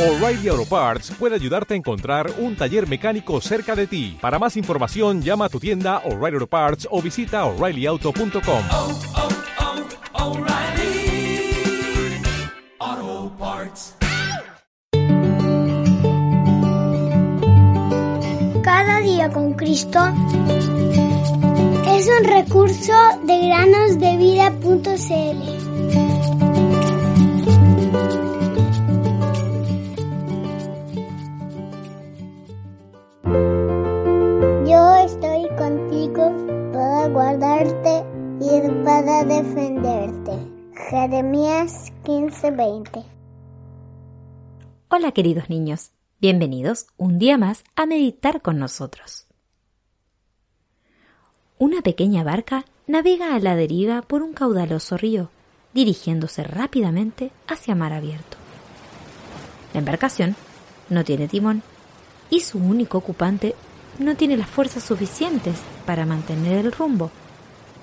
O'Reilly Auto Parts puede ayudarte a encontrar un taller mecánico cerca de ti. Para más información, llama a tu tienda O'Reilly Auto Parts o visita oreillyauto.com. oh, oh, Parts. Cada día con Cristo es un recurso de granosdevida.cl. Jeremías 15:20 Hola queridos niños, bienvenidos un día más a meditar con nosotros. Una pequeña barca navega a la deriva por un caudaloso río, dirigiéndose rápidamente hacia mar abierto. La embarcación no tiene timón y su único ocupante no tiene las fuerzas suficientes para mantener el rumbo,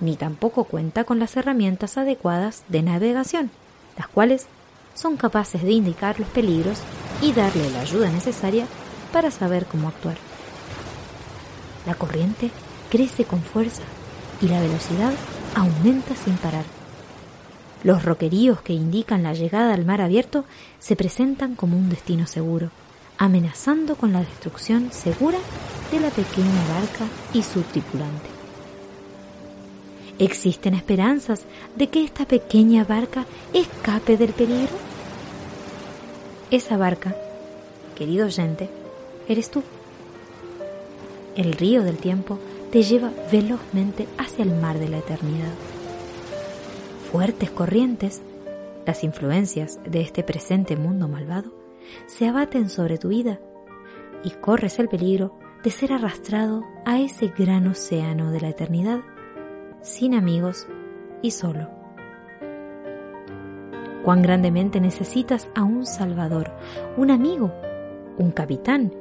ni tampoco cuenta con las herramientas adecuadas de navegación, las cuales son capaces de indicar los peligros y darle la ayuda necesaria para saber cómo actuar. La corriente crece con fuerza y la velocidad aumenta sin parar. Los roqueríos que indican la llegada al mar abierto se presentan como un destino seguro, amenazando con la destrucción segura de la pequeña barca y su tripulante. ¿Existen esperanzas de que esta pequeña barca escape del peligro? Esa barca, querido oyente, eres tú. El río del tiempo te lleva velozmente hacia el mar de la eternidad. Fuertes corrientes, las influencias de este presente mundo malvado, se abaten sobre tu vida y corres el peligro de ser arrastrado a ese gran océano de la eternidad, sin amigos y solo. Cuán grandemente necesitas a un Salvador, un amigo, un capitán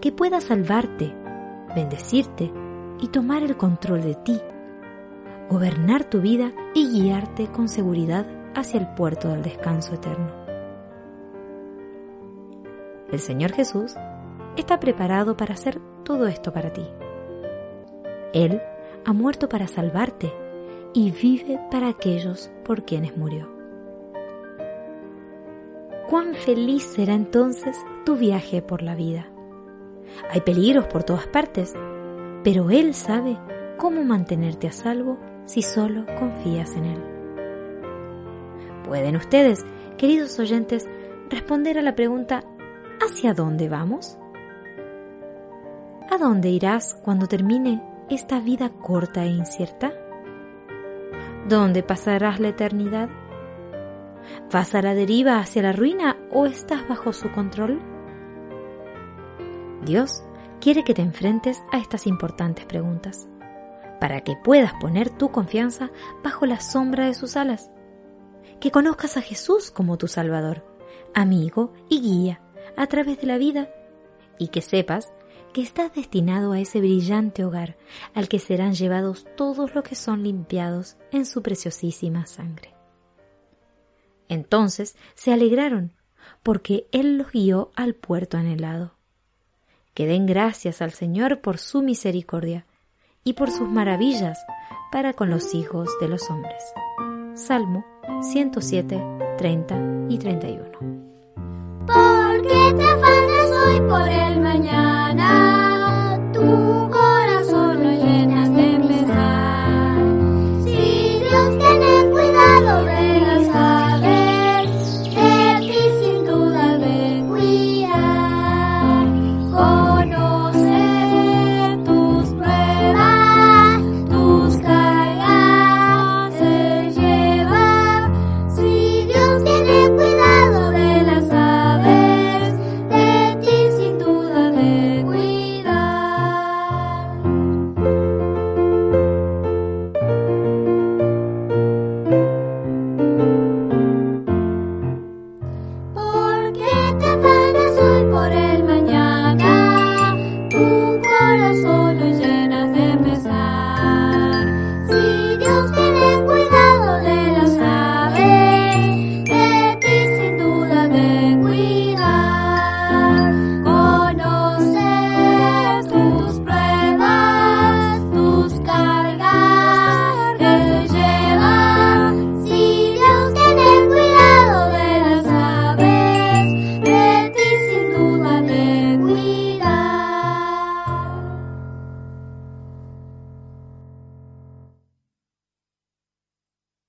que pueda salvarte, bendecirte y tomar el control de ti, gobernar tu vida y guiarte con seguridad hacia el puerto del descanso eterno. El Señor Jesús está preparado para hacer todo esto para ti. Él ha muerto para salvarte y vive para aquellos por quienes murió. Cuán feliz será entonces tu viaje por la vida. Hay peligros por todas partes, pero Él sabe cómo mantenerte a salvo si solo confías en Él. ¿Pueden ustedes, queridos oyentes, responder a la pregunta ¿Hacia dónde vamos? ¿A dónde irás cuando termine esta vida corta e incierta? ¿Dónde pasarás la eternidad? ¿Vas a la deriva hacia la ruina o estás bajo su control? Dios quiere que te enfrentes a estas importantes preguntas, para que puedas poner tu confianza bajo la sombra de sus alas, que conozcas a Jesús como tu Salvador, amigo y guía a través de la vida, y que sepas que estás destinado a ese brillante hogar al que serán llevados todos los que son limpiados en su preciosísima sangre. Entonces se alegraron, porque Él los guió al puerto anhelado. Que den gracias al Señor por su misericordia y por sus maravillas para con los hijos de los hombres. Salmo 107, 30 y 31. ¿Por qué te hoy por el mañana?